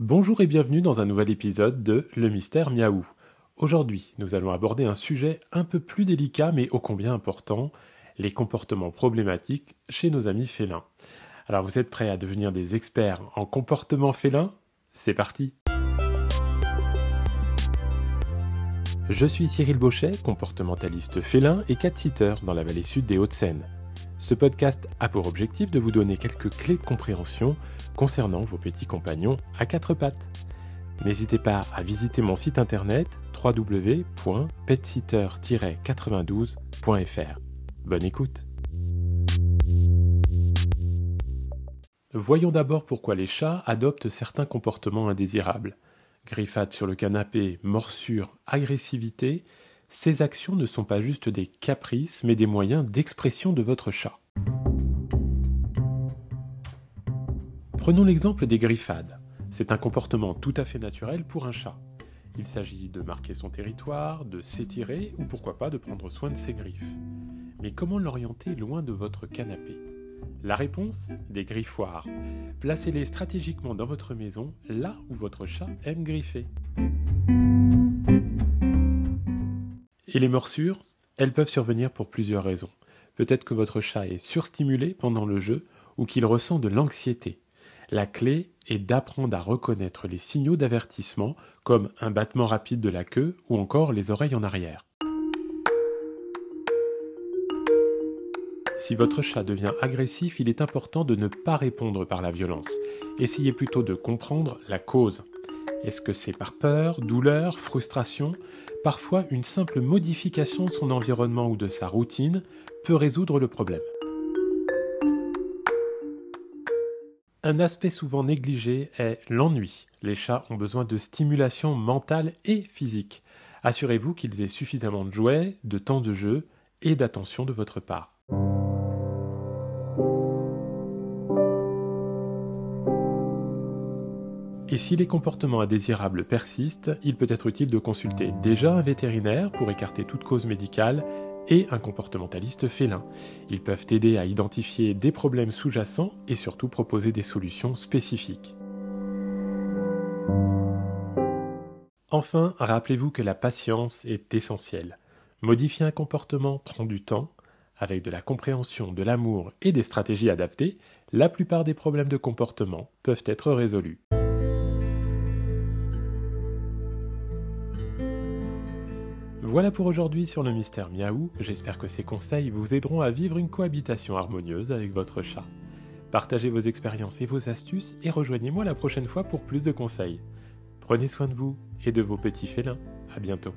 Bonjour et bienvenue dans un nouvel épisode de Le Mystère Miaou. Aujourd'hui, nous allons aborder un sujet un peu plus délicat mais ô combien important, les comportements problématiques chez nos amis félins. Alors vous êtes prêts à devenir des experts en comportement félin C'est parti Je suis Cyril Bauchet, comportementaliste félin et cat-sitter dans la vallée sud des Hauts-de-Seine. Ce podcast a pour objectif de vous donner quelques clés de compréhension concernant vos petits compagnons à quatre pattes. N'hésitez pas à visiter mon site internet www.petsitter-92.fr. Bonne écoute Voyons d'abord pourquoi les chats adoptent certains comportements indésirables. Griffade sur le canapé, morsure, agressivité, ces actions ne sont pas juste des caprices, mais des moyens d'expression de votre chat. Prenons l'exemple des griffades. C'est un comportement tout à fait naturel pour un chat. Il s'agit de marquer son territoire, de s'étirer ou pourquoi pas de prendre soin de ses griffes. Mais comment l'orienter loin de votre canapé? La réponse Des griffoirs. Placez-les stratégiquement dans votre maison, là où votre chat aime griffer. Et les morsures Elles peuvent survenir pour plusieurs raisons. Peut-être que votre chat est surstimulé pendant le jeu ou qu'il ressent de l'anxiété. La clé est d'apprendre à reconnaître les signaux d'avertissement comme un battement rapide de la queue ou encore les oreilles en arrière. Si votre chat devient agressif, il est important de ne pas répondre par la violence. Essayez plutôt de comprendre la cause. Est-ce que c'est par peur, douleur, frustration Parfois, une simple modification de son environnement ou de sa routine peut résoudre le problème. Un aspect souvent négligé est l'ennui. Les chats ont besoin de stimulation mentale et physique. Assurez-vous qu'ils aient suffisamment de jouets, de temps de jeu et d'attention de votre part. Et si les comportements indésirables persistent, il peut être utile de consulter déjà un vétérinaire pour écarter toute cause médicale et un comportementaliste félin. Ils peuvent aider à identifier des problèmes sous-jacents et surtout proposer des solutions spécifiques. Enfin, rappelez-vous que la patience est essentielle. Modifier un comportement prend du temps. Avec de la compréhension, de l'amour et des stratégies adaptées, la plupart des problèmes de comportement peuvent être résolus. Voilà pour aujourd'hui sur le mystère Miaou. J'espère que ces conseils vous aideront à vivre une cohabitation harmonieuse avec votre chat. Partagez vos expériences et vos astuces et rejoignez-moi la prochaine fois pour plus de conseils. Prenez soin de vous et de vos petits félins. À bientôt.